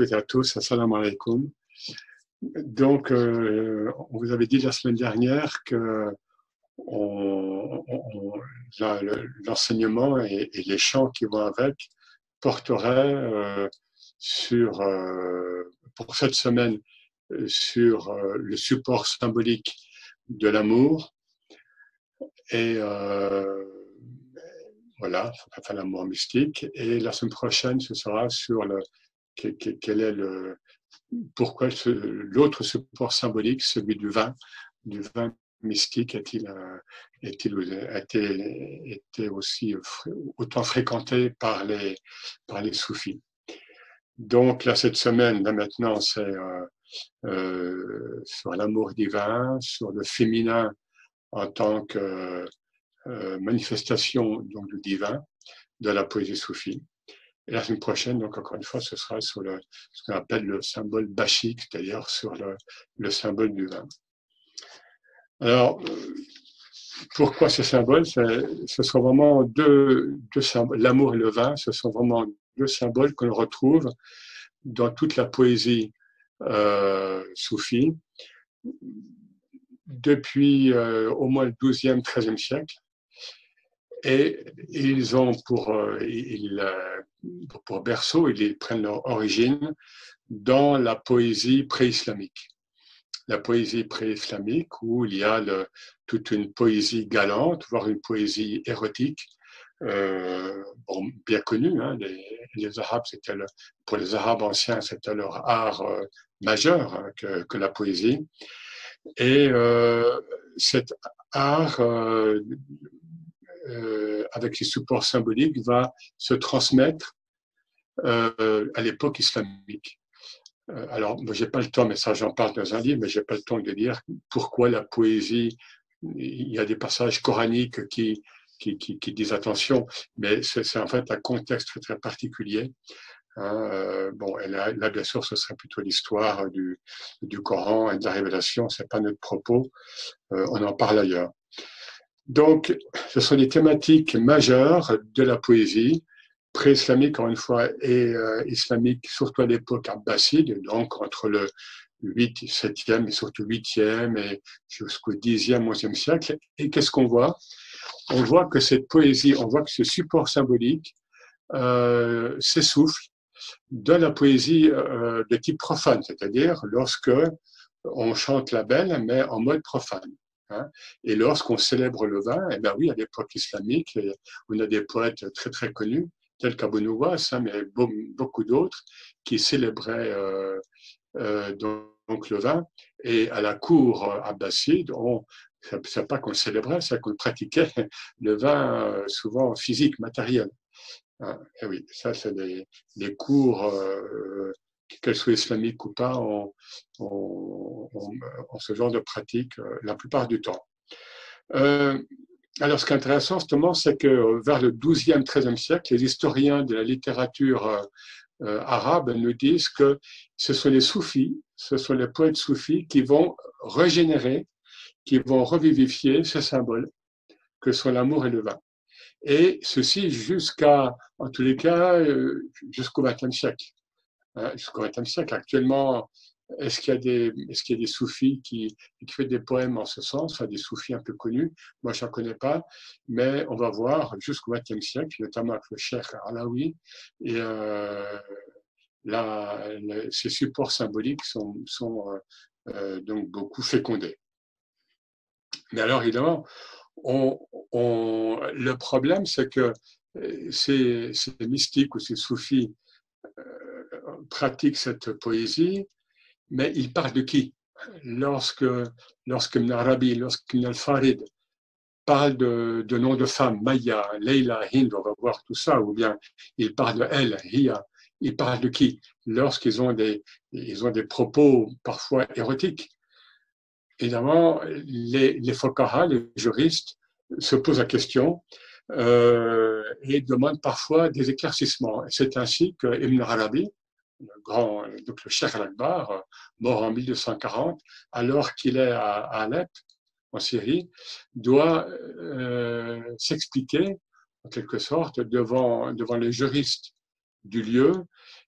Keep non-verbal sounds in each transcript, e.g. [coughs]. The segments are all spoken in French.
et à tous. Assalamu alaikum. Donc, euh, on vous avait dit la semaine dernière que l'enseignement et, les chants qui vont avec porteraient euh, sur, euh, pour cette semaine, sur le support symbolique de l'amour et voilà, enfin l'amour mystique. Et la semaine prochaine, ce sera sur le quel est le pourquoi l'autre support symbolique, celui du vin, du vin mystique, a-t-il euh, été, aussi autant fréquenté par les, par les soufis? Donc là, cette semaine, là maintenant, c'est euh, euh, sur l'amour divin, sur le féminin en tant que manifestation donc, du divin de la poésie soufie. Et la semaine prochaine, donc encore une fois, ce sera sur ce qu'on appelle le symbole bachique, c'est-à-dire sur le, le, symbole du vin. Alors, pourquoi ce symbole? Ce sont vraiment deux, symboles. L'amour et le vin, ce sont vraiment deux symboles que l'on retrouve dans toute la poésie euh, soufie depuis euh, au moins le 12e, 13e siècle. Et ils ont pour, euh, euh, berceau, ils prennent leur origine dans la poésie pré-islamique. La poésie pré-islamique où il y a toute une poésie galante, voire une poésie érotique, euh, bien connue. Hein, les, Arabes, c'était pour les Arabes anciens, c'était leur art majeur hein, que, la poésie. Et cet art euh, avec les supports symboliques, va se transmettre euh, à l'époque islamique. Euh, alors, moi, j'ai pas le temps, mais ça, j'en parle dans un livre, mais j'ai pas le temps de dire pourquoi la poésie. Il y a des passages coraniques qui, qui, disent attention, mais c'est en fait un contexte très, particulier. Hein, bon, et là, là, bien sûr, ce serait plutôt l'histoire du, du Coran et de la révélation, c'est pas notre propos, on en parle ailleurs. Donc, ce sont des thématiques majeures de la poésie, pré-islamique, encore une fois, et euh, islamique, surtout à l'époque abbasside, donc entre le 8, 7e et surtout 8e et jusqu'au 10e, 11e siècle. Et qu'est-ce qu'on voit? On voit que cette poésie, on voit que ce support symbolique euh, s'essouffle de la poésie euh, de type profane, c'est-à-dire lorsque on chante la belle, mais en mode profane. Hein. Et lorsqu'on célèbre le vin, eh bien oui, à l'époque islamique, on a des poètes très très connus, tels qu'Abu Nuwas, hein, mais beaucoup d'autres, qui célébraient euh, euh, donc le vin. Et à la cour abbasside, on c'est pas qu'on célébrait, c'est qu'on pratiquait [laughs] le vin euh, souvent physique, matériel. Hein. Et oui, ça c'est des cours qu'elles soient islamiques ou pas, ont, ce genre de pratique euh, la plupart du temps. Euh, alors, ce qui est intéressant, justement, c'est que vers le 12e, 13e siècle, les historiens de la littérature euh, arabe nous disent que ce sont les soufis, ce sont les poètes soufis qui vont régénérer, qui vont revivifier ce symbole que sont l'amour et le vin. Et ceci jusqu'à, en tous les cas, jusqu'au XXe siècle jusqu'au XXe siècle. Actuellement, est-ce qu'il y a des, est-ce qu'il y a des soufis qui, font des poèmes en ce sens, des soufis un peu connus? Moi, je n'en connais pas, mais on va voir jusqu'au XXe siècle, notamment avec le Cheikh Alaoui, et euh, ces supports symboliques sont, sont euh, euh, donc beaucoup fécondés. Mais alors, évidemment, on, le problème, c'est que euh, ces mystiques ou ces soufis pratique cette poésie, mais il parle de qui? Lorsque, lorsque Arabi, lorsque Al-Farid parle de, noms de femmes, Maya, Leila, Hind, on va voir tout ça, ou bien il parle de elle, Hiya, il parle de qui? Lorsqu'ils ont des, ils ont des propos parfois érotiques. Évidemment, les, les les juristes, se posent la question euh, et demandent parfois des éclaircissements. C'est ainsi que Ibn Arabi, le grand, donc le Cheikh Al-Akbar, mort en 1240, alors qu'il est à, Alep, en Syrie, doit euh, s'expliquer, en quelque sorte, devant, devant les juristes du lieu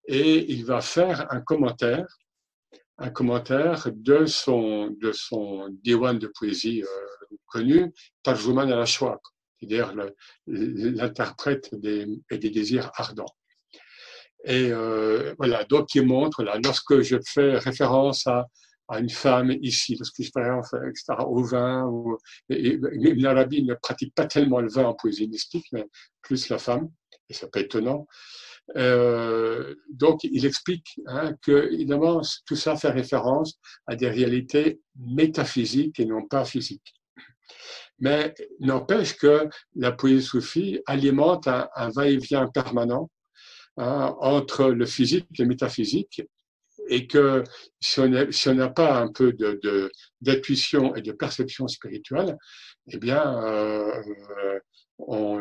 et il va faire un commentaire, un commentaire de son, de son diwan de poésie euh, connu, Tarjuman al c'est-à-dire l'interprète des, des désirs ardents. Et euh, voilà, donc il montre, là, lorsque je fais référence à, à une femme ici, lorsque je fais référence etc., au vin, ou, et, l'Arabie ne pratique pas tellement le vin en poésie mystique, mais plus la femme, et peut être étonnant. Euh, donc, il explique hein, que, évidemment, tout ça fait référence à des réalités métaphysiques et non pas physiques. Mais n'empêche que la poésie soufie alimente un va-et-vient permanent Hein, entre le physique et le métaphysique, et que si on n'a pas un peu d'intuition et de perception spirituelle, eh bien, euh,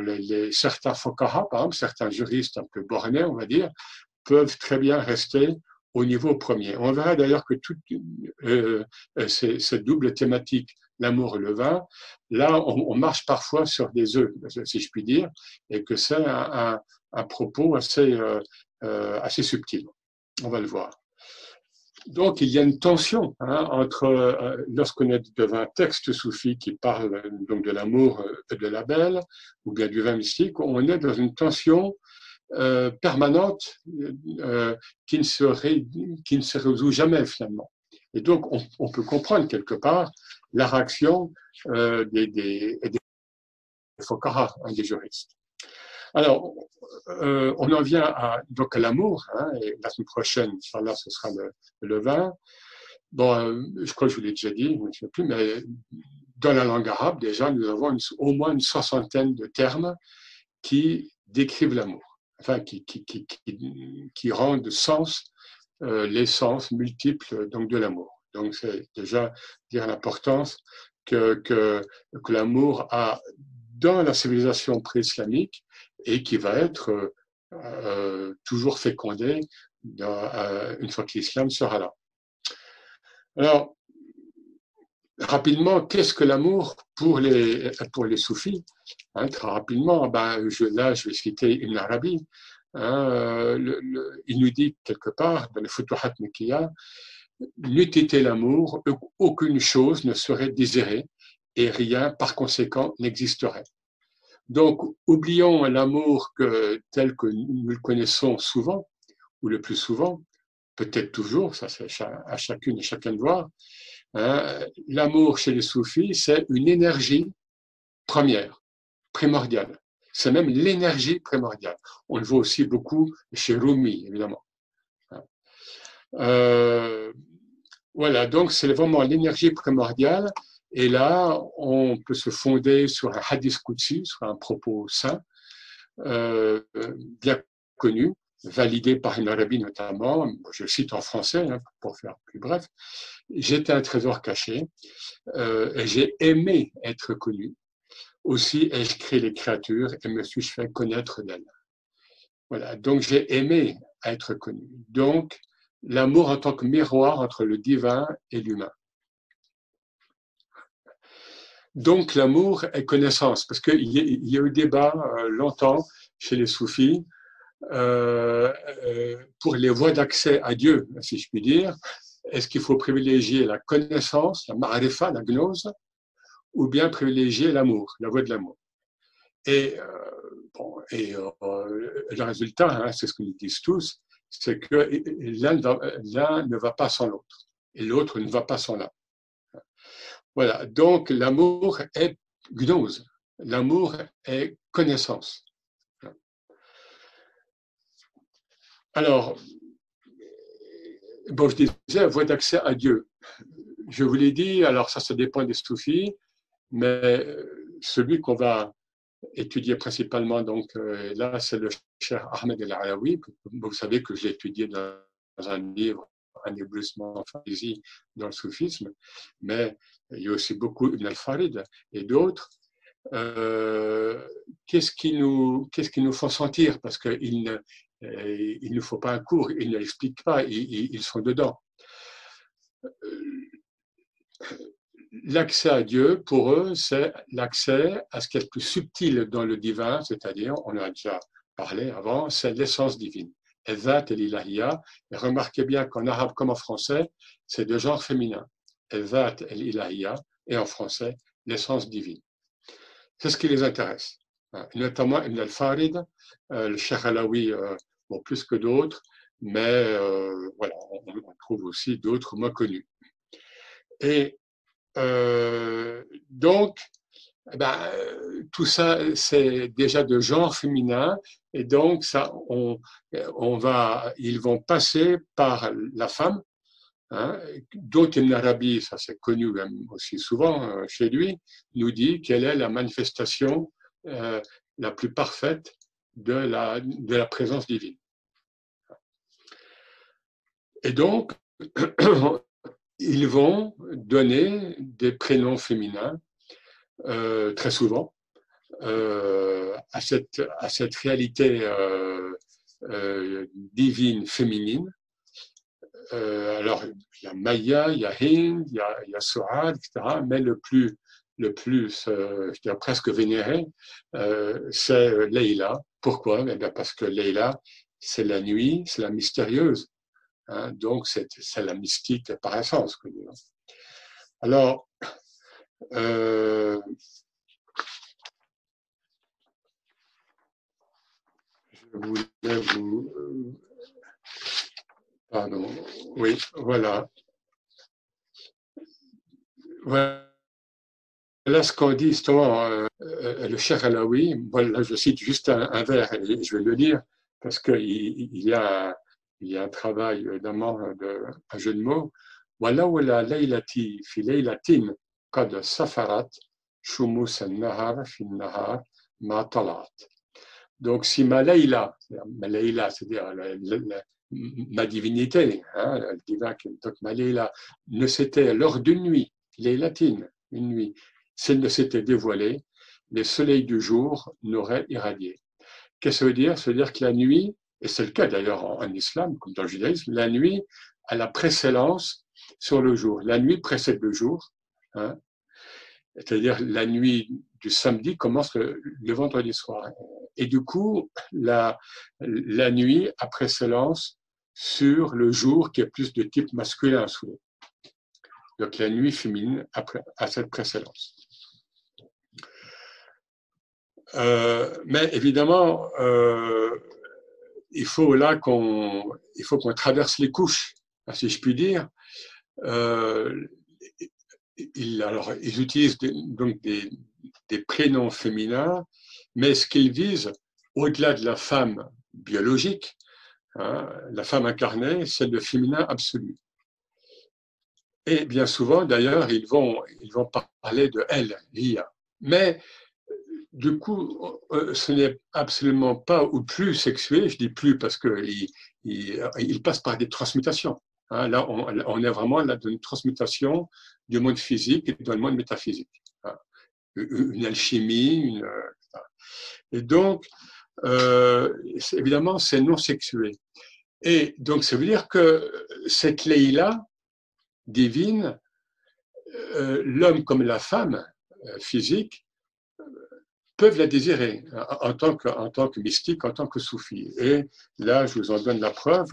les, certains fokaha, par exemple, certains juristes un peu bornés, on va dire, peuvent très bien rester au niveau premier. On verra d'ailleurs que toute euh, cette double thématique, l'amour et le vin, là, on, marche parfois sur des œufs, si je puis dire, et que c'est un propos assez, euh, euh, assez subtil. On va le voir. Donc, il y a une tension hein, entre, euh, lorsqu'on est devant un texte soufi qui parle donc de l'amour et de la belle, ou bien du vin mystique, on est dans une tension permanente qui, ne se qui ne se résout jamais finalement. Et donc, on, peut comprendre quelque part la réaction des, des, des, des hein, des juristes. Alors, euh, on en vient à, donc l'amour, hein, et la semaine prochaine, là, ce sera le, le vin. Bon, euh, je crois que je vous l'ai déjà dit, je ne sais plus, mais dans la langue arabe, déjà, nous avons au moins une soixantaine de termes qui décrivent l'amour, enfin, qui, rendent sens euh, l'essence multiple donc, de l'amour. Donc, c'est déjà dire l'importance que, que l'amour a dans la civilisation pré-islamique et qui va être euh, toujours fécondé euh, une fois que l'islam sera là. Alors, rapidement, qu'est-ce que l'amour pour les, pour les soufis? Hein, Très rapidement, ben, là, je vais citer Ibn Arabi. Hein, il nous dit quelque part dans les Futuhat Mekiya, n'eût été l'amour, aucune chose ne serait désirée et rien, par conséquent, n'existerait. Donc, oublions l'amour que, tel que nous le connaissons souvent, ou le plus souvent, peut-être toujours, ça c'est à chacune et chacun de voir. Hein. l'amour chez les soufis, c'est une énergie première, primordiale. C'est même l'énergie primordiale. On le voit aussi beaucoup chez Rumi, évidemment. Hein. Euh, voilà, donc c'est vraiment l'énergie primordiale et là, on peut se fonder sur un hadith Qudsi, sur un propos saint, euh, bien connu, validé par une Arabie notamment, je cite en français hein, pour faire plus bref, j'étais un trésor caché euh, et j'ai aimé être connu. Aussi ai-je créé les créatures et me suis-je fait connaître d'elles. Voilà, donc j'ai aimé être connu. Donc, l'amour en tant que miroir entre le divin et l'humain. Donc l'amour est connaissance, parce qu'il y, a eu débat euh, longtemps chez les soufis euh, euh, pour les voies d'accès à Dieu, si je puis dire. Est-ce qu'il faut privilégier la connaissance, la ma'arifa, la gnose, ou bien privilégier l'amour, la voie de l'amour? Et, bon, et le résultat, hein, c'est ce nous disent tous, c'est que l'un ne va pas sans l'autre, et l'autre ne va pas sans l'un. Voilà, donc l'amour est gnose, l'amour est connaissance. Alors, bon, je disais, voie d'accès à Dieu. Je vous l'ai dit, alors ça, ça dépend des soufis, mais celui qu'on va étudier principalement, donc euh, là, c'est le cher Ahmed El Araoui. Vous savez que j'ai étudié dans un livre un éblouissement fantaisie dans le soufisme, mais il y a aussi beaucoup Ibn al-Farid et d'autres. Euh, qu'est-ce qui nous font sentir? Parce qu'ils ne euh, il ne faut pas un cours, ils ne l'expliquent pas, ils, ils, sont dedans. Euh, l'accès à Dieu, pour eux, c'est l'accès à ce qui est le plus subtil dans le divin, c'est-à-dire, on a déjà parlé avant, c'est l'essence divine. Ezat et l'Ilahia. Et remarquez bien qu'en arabe comme en français, c'est de genre féminin. Ezat et l'Ilahia, et en français, l'essence divine. C'est ce qui les intéresse. Hein. Notamment Ibn al-Farid, euh, le Cheikh Alaoui, euh, bon, plus que d'autres, mais euh, voilà, on, on, trouve aussi d'autres moins connus. Et donc, eh ben, tout ça, c'est déjà de genre féminin, et donc ça, on, va, ils vont passer par la femme, hein, dont Ibn Arabi, ça c'est connu aussi souvent euh, chez lui, nous dit quelle est la manifestation euh, la plus parfaite de la, de la présence divine. Et donc, [clears throat] ils vont donner des prénoms féminins euh, très souvent euh, à, cette, à cette réalité euh, divine féminine. alors, il y a Maya, il y a Hind, il y a, il a etc. Mais le plus, le plus je dirais presque vénéré, c'est Leila. Pourquoi? Eh bien Parce que Leila, c'est la nuit, c'est la mystérieuse. Hein, donc, c'est la mystique par essence. Alors, euh, voulais vous. Euh, pardon. Oui, voilà. Voilà ce qu'on dit justement, euh, le Cheikh Alaoui. Voilà, je cite juste un, vers et je vais le lire parce qu'il il y, a, il y a un travail, évidemment, de, un jeu de mots. Voilà, voilà, laylati fi laylatin قد سفرت شموس النهر في النهار ما طلعت donc si ma Leïla, c'est-à-dire ma divinité, hein, donc ma Leïla, ne s'était lors d'une nuit, les latines, une nuit, s'il ne s'était dévoilée, les soleils du jour n'auraient irradié. Qu'est-ce que ça veut dire? Ça veut dire que la nuit, et c'est le cas d'ailleurs en, en, islam, comme dans le judaïsme, la nuit a la précédence sur le jour. La nuit précède le jour, Hein. C'est-à-dire la nuit du samedi commence le, vendredi soir. Et du coup, la, nuit a précédence sur le jour qui est plus de type masculin sous Donc la nuit féminine a, cette précédence. Euh, mais évidemment, euh, il faut là qu'on il faut qu'on traverse les couches, si je puis dire. Euh, ils, alors, ils utilisent donc des, des, prénoms féminins, mais ce qu'ils visent, au-delà de la femme biologique, hein, la femme incarnée, c'est le féminin absolu. Et bien souvent, d'ailleurs, ils vont, ils vont parler de elle, l'IA. Mais du coup, euh, ce n'est absolument pas ou plus sexué, je dis plus parce qu'il il, passe par des transmutations. Hein, là, on, est vraiment là dans une transmutation du monde physique et dans le monde métaphysique. Une alchimie, une, euh, et donc, euh, évidemment, c'est non sexué. Et donc, ça veut dire que cette Leïla divine, euh, l'homme comme la femme physique, peuvent la désirer en tant, que, en tant que mystique, en tant que soufi. Et là, je vous en donne la preuve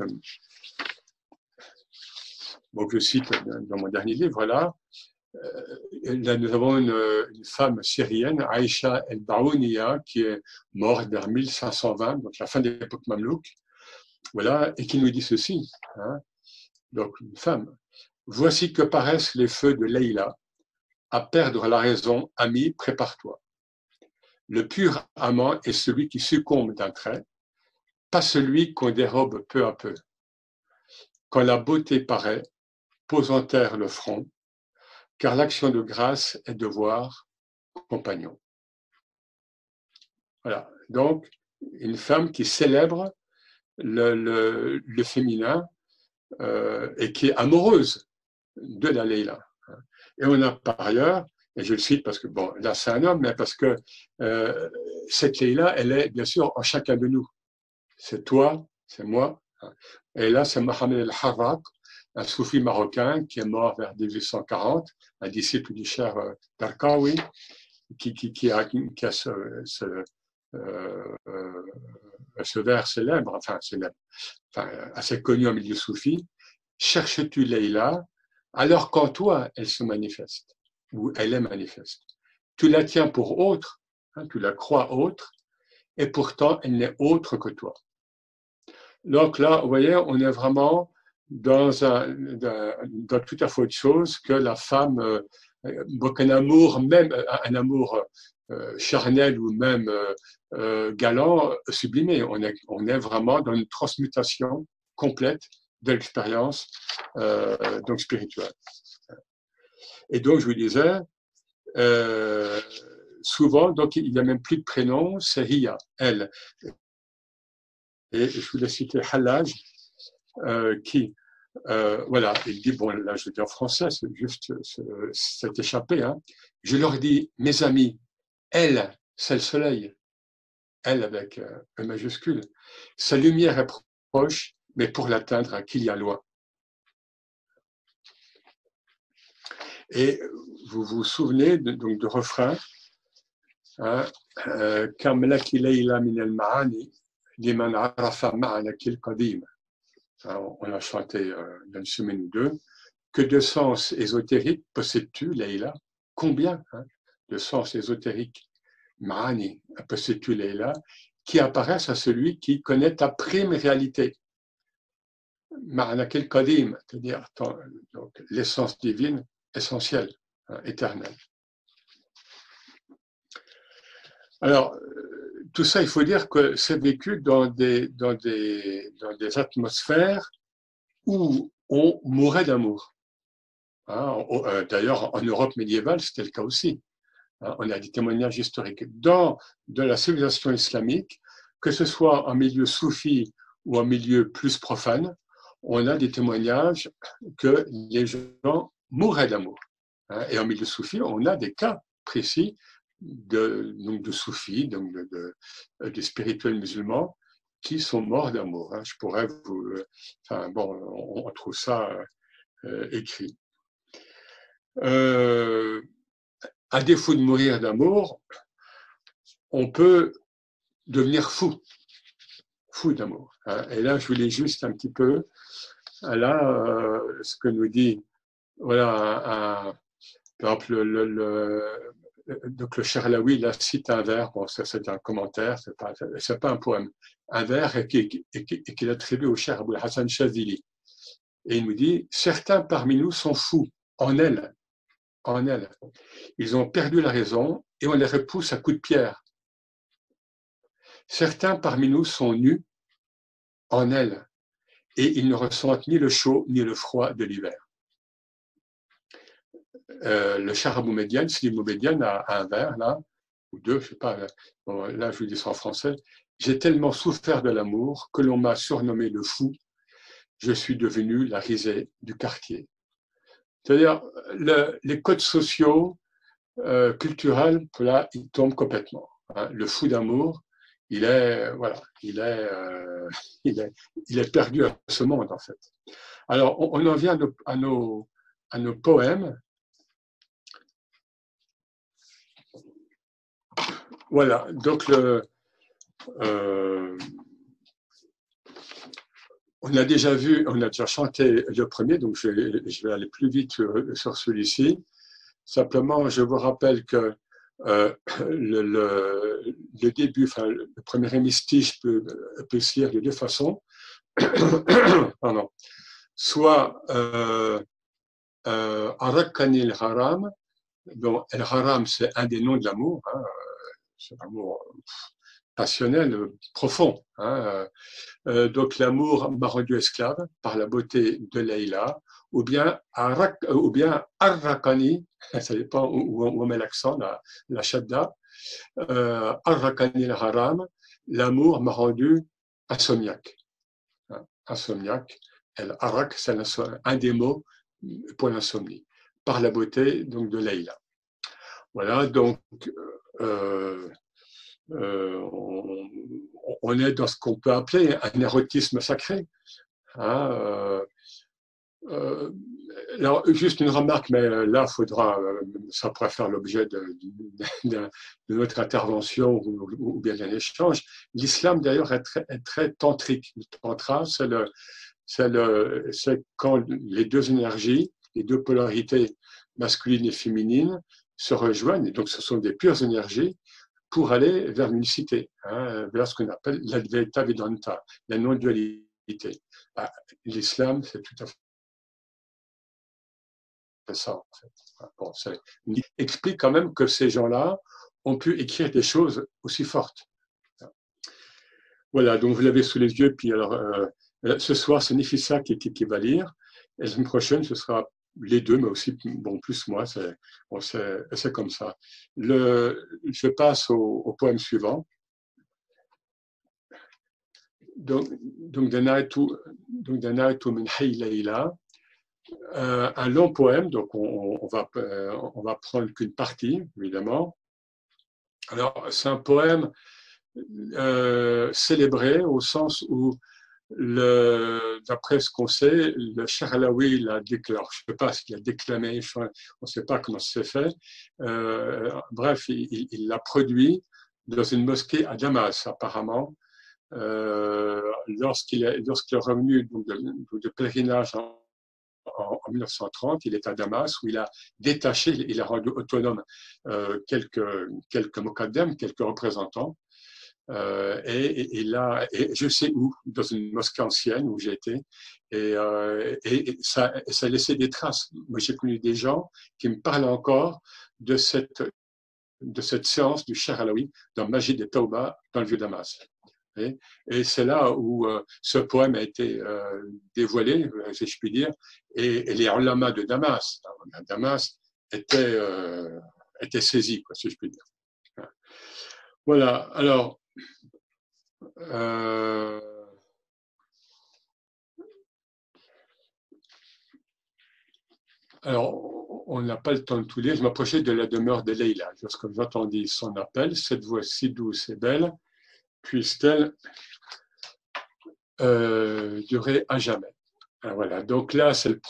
donc je cite dans mon dernier livre, là, euh, nous avons une, femme syrienne, Aïcha El-Baounia, qui est morte vers 1520, donc la fin de l'époque mamelouk, voilà, et qui nous dit ceci. Hein. donc, une femme. Voici que paraissent les feux de Leïla. À perdre la raison, ami, prépare-toi. Le pur amant est celui qui succombe d'un trait, pas celui qu'on dérobe peu à peu. Quand la beauté paraît, pose en terre le front, car l'action de grâce est devoir compagnon. Voilà. Donc, une femme qui célèbre le, le, féminin euh, et qui est amoureuse de la Leila. Et on a par ailleurs, et je le cite parce que, bon, là c'est un homme, mais parce que euh, cette Leila, elle est bien sûr en chacun de nous. C'est toi, c'est moi. Et là, c'est Mohamed El-Harraq, un soufi marocain qui est mort vers 1840, un disciple du cher euh, Darkawi, qui, qui, qui, a, qui a ce, ce, euh, ce vers célèbre, enfin célèbre, enfin, assez connu en milieu soufi, cherches-tu Leïla? Alors qu'en toi elle se manifeste, ou elle est manifeste. Tu la tiens pour autre, hein, tu la crois autre, et pourtant elle n'est autre que toi. Donc là, vous voyez, on est vraiment dans, tout à fait autre chose que la femme, euh, un amour, même un amour euh, charnel ou même euh, galant, sublimé. On est, on est vraiment dans une transmutation complète de l'expérience donc spirituelle. Et donc, je vous disais, souvent, donc, il n'y a même plus de prénom, c'est Hiya, elle. Et je voulais citer Halaj, qui, voilà, il dit, bon, là, je dis en français, c'est juste, c'est échappé, hein. Je leur dis, mes amis, elle, c'est le soleil. Elle avec euh, un majuscule. Sa lumière est proche, mais pour l'atteindre, qu'il y a loin. Et vous vous souvenez de, donc de refrain hein, euh, on a chanté euh, une semaine ou deux. Que de sens ésotérique possèdes-tu, Leïla? Combien hein de sens ésotérique, Mahani, là, qui apparaissent à celui qui connaît ta prime réalité? Ma'anakil Kadim, c'est-à-dire l'essence divine essentielle, hein, éternelle. Alors, tout ça, il faut dire que c'est vécu dans des, atmosphères où on mourait d'amour. Hein, euh, d'ailleurs, en Europe médiévale, c'était le cas aussi. Hein, on a des témoignages historiques. Dans de la civilisation islamique, que ce soit en milieu soufi ou en milieu plus profane, on a des témoignages que les gens mouraient d'amour. Hein. Et en milieu soufi, on a des cas précis de, donc de soufis, donc de, de, spirituels musulmans, qui sont morts d'amour. Hein. Je pourrais vous. Enfin, bon, on, trouve ça euh, écrit. Euh, à défaut de mourir d'amour, on peut devenir fou, fou d'amour. Hein. Et là, je voulais juste un petit peu, là, euh, ce que nous dit, voilà, par exemple, le, le, donc le Charlaoui, là, cite un vers, bon, ça c'est un commentaire, c'est pas, c'est pas un poème, un vers qu'il attribue au cher Abou Hassan Chazili. Et il nous dit, certains parmi nous sont fous en elle, en elle. Ils ont perdu la raison et on les repousse à coups de pierre. Certains parmi nous sont nus en elle et ils ne ressentent ni le chaud ni le froid de l'hiver. Euh, le charabou médiane, Slim Médiane a, un vers là, ou deux, je sais pas, là je vous dis ça en français. J'ai tellement souffert de l'amour que l'on m'a surnommé le fou. Je suis devenu la risée du quartier. C'est-à-dire, les codes sociaux, euh, culturels, là, ils tombent complètement. Hein. Le fou d'amour, il est, voilà, euh, [laughs] il est, il est perdu à ce monde, en fait. Alors, on, en vient à nos, à nos poèmes. Voilà, donc le, euh, on a déjà vu, on a déjà chanté le premier, donc je vais, aller plus vite sur, celui-ci. Simplement, je vous rappelle que euh, le, début, enfin, le premier hémistiche peut, se lire de deux façons. [coughs] Pardon. Soit euh, euh, Haram, donc El Haram, c'est un des noms de l'amour, hein, c'est l'amour passionnel, profond. Hein. Euh, euh, donc l'amour m'a rendu esclave par la beauté de Leïla, ou bien, Arak, ou bien Arrakani, [laughs] ça dépend où, on met l'accent, la, la shadda, euh, Arrakani haram l'amour m'a rendu insomniaque. Hein, insomniaque, El Arak, c'est un des mots pour l'insomnie, par la beauté donc de Leïla. Voilà, donc euh, euh, on, est dans ce qu'on peut appeler un érotisme sacré. Hein, euh, alors, juste une remarque, mais là, faudra, ça pourrait faire l'objet de, notre intervention ou, bien d'un échange. L'islam, d'ailleurs, est très, tantrique. Le tantra, c'est le, c'est quand les deux énergies, les deux polarités masculines et féminines se rejoignent, et donc ce sont des pures énergies, pour aller vers l'unicité, hein, vers ce qu'on appelle l'advaita vedanta, la non-dualité. Bah, l'islam, c'est tout à fait ça. Il explique quand même que ces gens-là ont pu écrire des choses aussi fortes. Voilà, donc vous l'avez sous les yeux, puis alors euh, euh, ce soir, c'est Nifissa qui, qui, va lire. Et la semaine prochaine, ce sera les deux, mais aussi, bon, plus moi, c'est comme ça. Je passe au, poème suivant. Donc, donc euh, un long poème, donc on, on va, euh, on va prendre qu'une partie, évidemment. Alors, c'est un poème euh, célébré au sens où d'après ce qu'on sait, le Alaoui l'a déclaré. Je ne sais pas s'il a déclamé, on ne sait pas comment ça s'est fait. Euh, bref, il l'a produit dans une mosquée à Damas, apparemment, euh, lorsqu'il est, revenu de, de, pèlerinage en, en, 1930, il est à Damas où il a détaché, il a rendu autonome euh, quelques, quelques quelques représentants euh, et, là, je sais où, dans une mosquée ancienne où j'ai été, et, euh, et ça, ça a laissé des traces. Moi, j'ai connu des gens qui me parlent encore de cette, de cette séance du Cher Alaoui dans Magie de Tauba dans le Vieux-Damas. Et, et c'est là où euh, ce poème a été dévoilé, si je puis dire, et, les ulama de Damas, Damas étaient, étaient saisis, quoi, si je puis dire. Voilà, alors, euh, alors, on n'a pas le temps de tout lire. Je m'approchais de la demeure de Leïla. Lorsque j'entendis son appel, cette voix si douce et belle, puisse-t-elle euh, durer à jamais. Ah, voilà. Donc là, c'est le,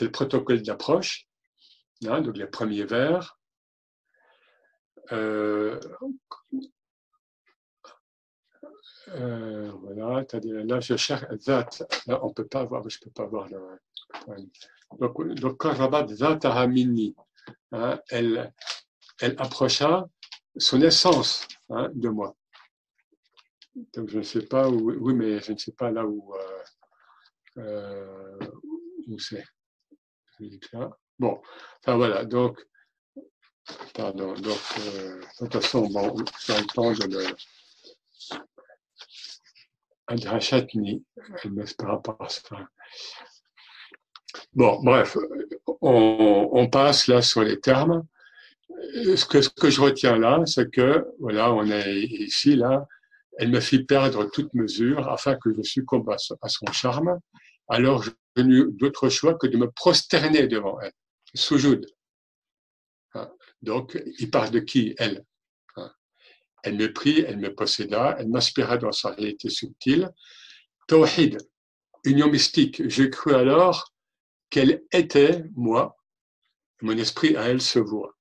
le, protocole d'approche. Hein, donc les premiers vers. Euh, euh, voilà, là je cherche Zat, là on peut pas voir, je peux pas voir le. Donc, donc quand Rabat Zat Aramini, hein, elle, elle approcha son essence hein, de moi. Donc je ne sais pas où, oui, mais je ne sais pas là où, euh, euh où c'est. Bon, enfin voilà, donc, pardon, donc, euh, de toute façon, bon, j'ai le le Bon, bref, on, passe là sur les termes. Ce que, ce que je retiens là, c'est que, voilà, on est ici, là, elle me fit perdre toute mesure afin que je succombe à son charme. Alors, je n'eus d'autre choix que de me prosterner devant elle, soujoud. Hein? Donc, il parle de qui Elle? Elle me prit, elle me posséda, elle m'inspira dans sa réalité subtile. Tawhid, union mystique. J'ai cru alors qu'elle était moi, mon esprit à elle se voit.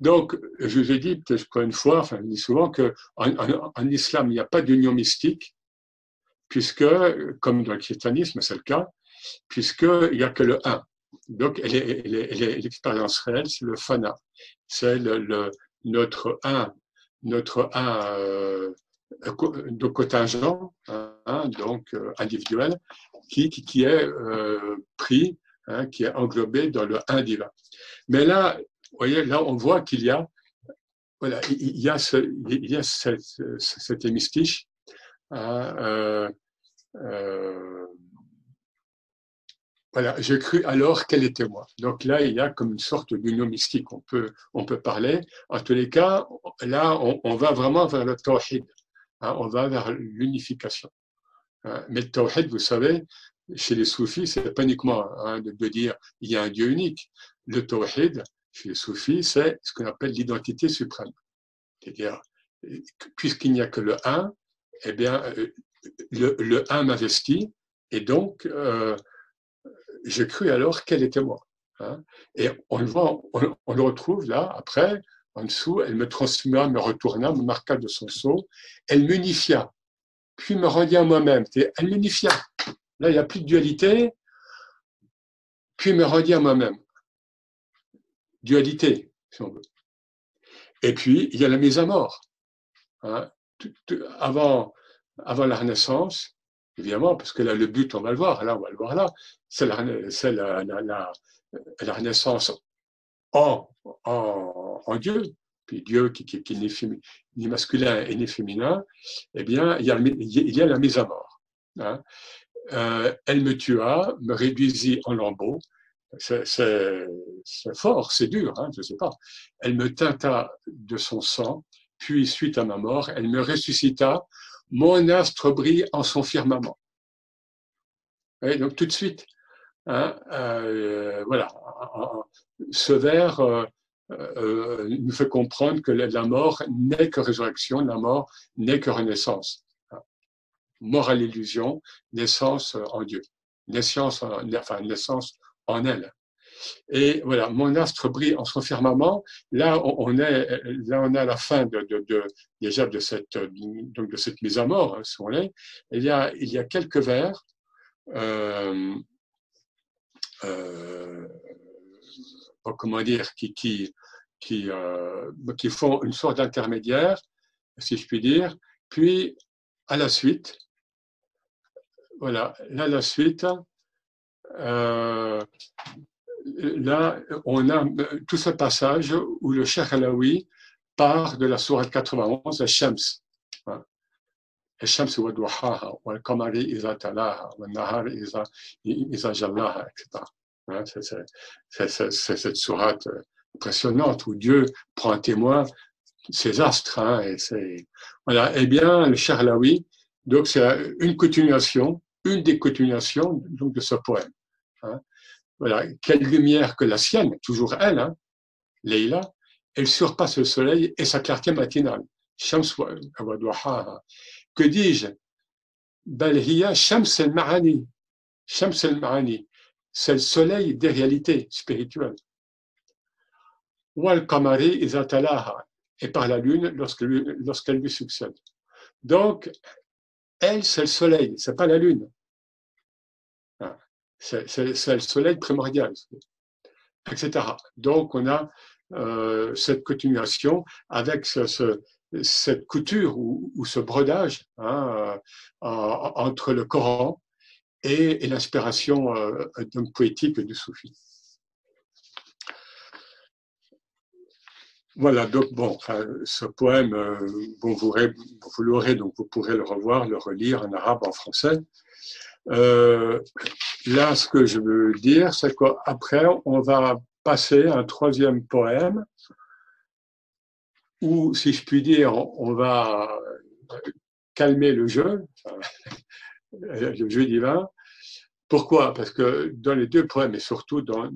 Donc, je vous ai dit peut-être une fois, enfin, je dis souvent qu'en en, islam, il n'y a pas d'union mystique, puisque, comme dans le christianisme, c'est le cas, puisqu'il n'y a que le un. Donc, l'expérience réelle, c'est le fana. C'est le, notre un notre un euh, de contingent, hein, donc euh, individuel, qui, qui, est euh, pris, hein, qui est englobé dans le un divin. Mais là, vous voyez, là, on voit qu'il y a, voilà, il y a, ce, il y a cette, cet hémistiche, hein, euh, euh, voilà, j'ai cru alors qu'elle était moi. Donc là, il y a comme une sorte d'union mystique. On peut, on peut parler. En tous les cas, là, on, va vraiment vers le tawhid. Hein, on va vers l'unification. Hein, mais le tawhid, vous savez, chez les soufis, c'est pas uniquement hein, de, dire il y a un Dieu unique. Le tawhid, chez les soufis, c'est ce qu'on appelle l'identité suprême. C'est-à-dire, puisqu'il n'y a que le un, eh bien, euh, le, le un m'investit, et donc, euh, j'ai cru alors qu'elle était moi. Hein. Et on le voit, on, le retrouve là, après, en dessous, elle me transforma, me retourna, me marqua de son sceau, elle m'unifia, puis me rendit à moi-même. Elle m'unifia. Là, il n'y a plus de dualité, puis me rendit à moi-même. Dualité, si on veut. Et puis, il y a la mise à mort. Hein. Avant, avant la Renaissance, évidemment, parce que là, le but, on va le voir, là, on va le voir là, c'est la, Renaissance en, Dieu, puis Dieu qui, qui, qui n'est ni masculin et ni féminin, eh bien, il y a, il y a la mise à mort. Hein. Euh, elle me tua, me réduisit en lambeaux. C'est fort, c'est dur, hein, je ne sais pas. Elle me tinta de son sang, puis suite à ma mort, elle me ressuscita. Mon astre brille en son firmament. Et donc tout de suite, hein, euh, voilà, ce vers euh, euh, nous fait comprendre que la mort n'est que résurrection, la mort n'est que renaissance. Mort à l'illusion, naissance en Dieu, naissance, enfin naissance en elle. Et voilà, mon astre brille en son firmament. Là, on est, là, on est à la fin déjà de cette, donc de cette mise à mort, hein, si on est. Il y a, il y a quelques vers euh, euh, comment dire, qui, qui, qui, euh, qui font une sorte d'intermédiaire, si je puis dire. Puis, à la suite, voilà, là, la suite, là, on a tout ce passage où le Cheikh Alaoui part de la sourate 91, la Shams. الشمس وضحاها والقمر إذا تلاها والنهار إذا إذا جلاها etc. C'est cette sourate impressionnante où Dieu prend un témoin ses astres. Hein, et c'est voilà. Eh bien, le Charlaoui, donc c'est une continuation, une des continuations donc de ce poème. Hein. Voilà, quelle lumière que la sienne, toujours elle, hein, Leïla, elle surpasse le soleil et sa clarté matinale. Que dis-je? Shams el-Ma'ani. Shams el-Ma'ani. C'est le soleil des réalités spirituelles wal kamari et par la lune lorsqu'elle lui succède. Donc, elle, c'est le soleil, c'est pas la lune. C'est le soleil primordial, etc. Donc, on a euh, cette continuation avec cette couture ou, ce brodage hein, euh, entre le Coran et, l'inspiration euh, poétique du soufi. Voilà, donc bon, ce poème, bon, vous, l'aurez, donc vous pourrez le revoir, le relire en arabe, en français. Là, ce que je veux dire, c'est qu'après, on va passer à un troisième poème où, si je puis dire, on va calmer le jeu, [laughs] le jeu divin. Pourquoi? Parce que dans les deux poèmes, et surtout dans,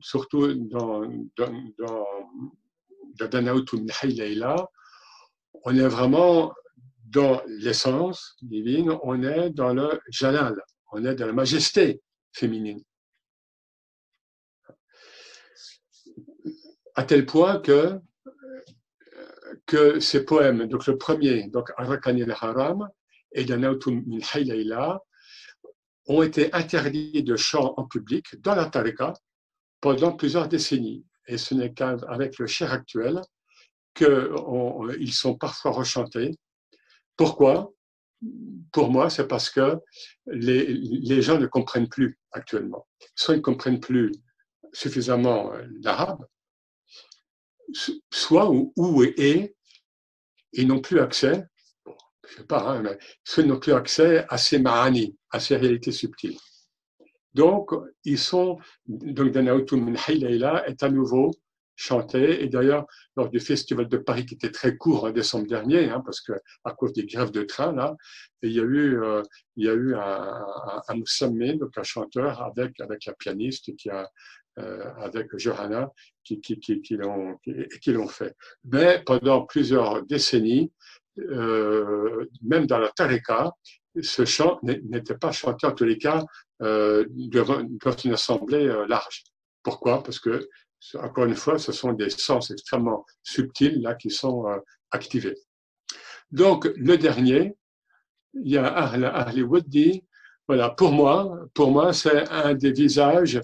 surtout dans, dans, dans on est vraiment dans l'essence divine, on est dans le jalal, on est dans la majesté féminine. À tel point que, que ces poèmes, le premier, donc Arakani al-Haram et Danautum min ont été interdits de chant en public dans la Tariqa pendant plusieurs décennies et ce n'est qu'avec le cher actuel qu'ils sont parfois rechantés. Pourquoi? Pour moi, c'est parce que les, gens ne comprennent plus actuellement. Soit ils ne comprennent plus suffisamment euh, l'arabe, soit où, où et ils n'ont plus accès, je sais pas, hein, mais soit ils n'ont plus accès à ces mahani, à ces réalités subtiles. Donc, ils sont, donc Danautum Leila est à nouveau chanté. Et d'ailleurs, lors du festival de Paris qui était très court en décembre dernier, hein, parce que à cause des grèves de train, là, il y a eu, euh, il y a eu un, un, donc un chanteur avec, avec la pianiste qui a, euh, avec Johanna, qui, qui, qui, qui l'ont qui, l'ont fait. Mais pendant plusieurs décennies, euh, même dans la Tareka, ce chant n'était pas chanté en tous les cas euh, dans une assemblée large. Pourquoi? Parce que, encore une fois, ce sont des sens extrêmement subtils là qui sont euh, activés. Donc, le dernier, il y a Ahli Waddi. Voilà, pour moi, pour moi, c'est un des visages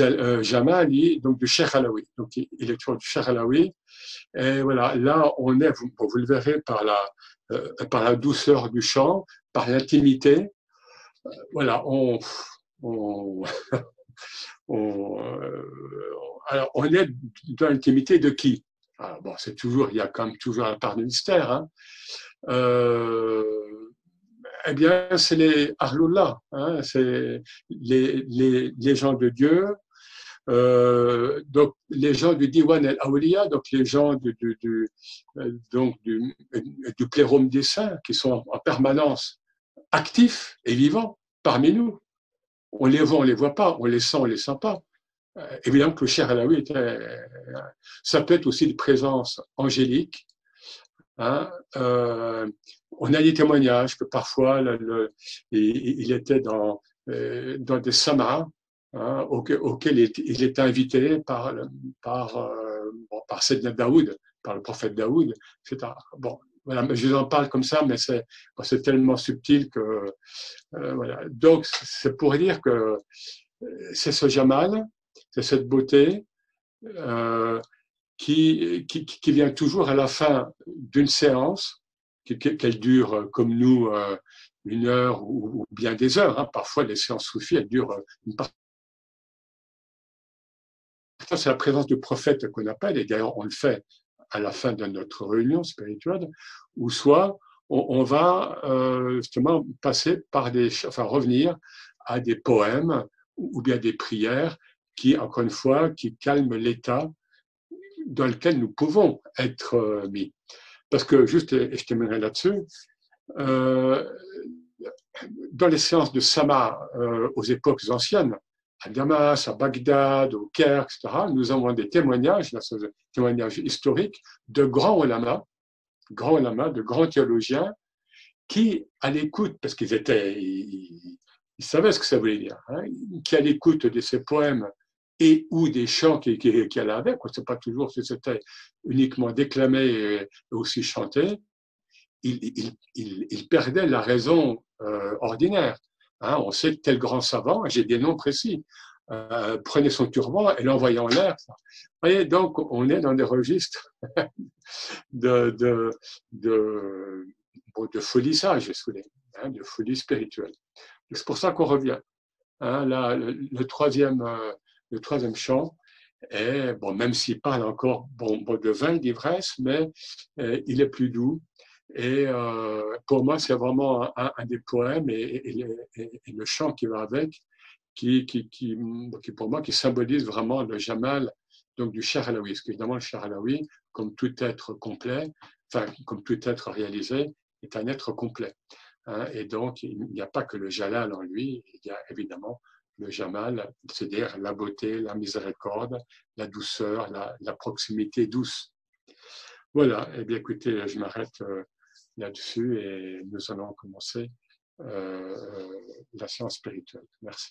euh, Jamali, donc du Cheikh Alaoui. Donc, il est toujours du Cheikh Alaoui. Et voilà, là, on est, vous, le verrez, par la, euh, par la douceur du chant, par l'intimité. Euh, voilà, on, [laughs] on, alors, on est dans l'intimité de qui? Alors, Bon, c'est toujours, il y a quand même toujours la part de mystère. Hein. Eh bien, c'est les Ahlullah, hein, c'est les, gens de Dieu, euh, donc les gens du Diwan el-Awliya, donc les gens du, du, euh, des saints, qui sont en permanence actifs et vivants parmi nous. On les voit, on les voit pas, on les sent, on les sent pas. Euh, évidemment que le cher Alaoui était, ça peut être aussi une présence angélique, Hein, euh, on a des témoignages que parfois il, était dans, euh, dans des samas hein, auxquels il, était invité par, par, euh, bon, par Daoud, par le prophète Daoud, etc. Bon, voilà, je vous en parle comme ça, mais c'est c'est tellement subtil que euh, voilà. Donc c'est pour dire que c'est ce Jamal, c'est cette beauté. Euh, qui, qui, vient toujours à la fin d'une séance, qu'elle dure euh, comme nous euh, une heure ou, bien des heures. Hein. Parfois, les séances soufis, elles durent euh, une partie. C'est la présence du prophète qu'on appelle, et d'ailleurs on le fait à la fin de notre réunion spirituelle, ou soit on, va euh, justement passer par des, enfin revenir à des poèmes ou bien des prières qui, encore une fois, qui calment l'état dans lequel nous pouvons être euh, mis. Parce que, juste, et je terminerai là-dessus, euh, dans les séances de Sama aux époques anciennes, à Damas, à Bagdad, au Caire, etc., nous avons des témoignages, des témoignages historiques de grands ulama, grands ulama, de grands théologiens, qui, à l'écoute, parce qu'ils étaient, ils, savaient ce que ça voulait dire, hein, qui, à l'écoute de ces poèmes et ou des chants qui, qui, qui allaient avec. C'est pas toujours si c'était uniquement déclamé et aussi chanté. Il, il, il, il perdait la raison euh, ordinaire. Hein, on sait tel grand savant, j'ai des noms précis, euh, prenait son turban et l'envoyait en l'air. Vous voyez, donc on est dans des registres [laughs] de, de, de, bon, de folie sage, hein, de folie spirituelle. C'est pour ça qu'on revient. Hein, là, le, troisième, euh, le troisième chant est, bon, même s'il parle encore bon, de vin d'ivresse, mais euh, il est plus doux. Et euh, pour moi, c'est vraiment un, des poèmes et, le chant qui va avec, qui, pour moi, qui symbolise vraiment le Jamal donc du Cher Alaoui. Parce qu'évidemment, le Cher Alaoui, comme tout être complet, enfin, comme tout être réalisé, est un être complet. Hein, et donc, il n'y a pas que le Jalal en lui, il y a évidemment le Jamal, c'est-à-dire la beauté, la miséricorde, la douceur, la, proximité douce. Voilà, eh bien écoutez, je m'arrête euh, là-dessus et nous allons commencer euh, la séance spirituelle. Merci.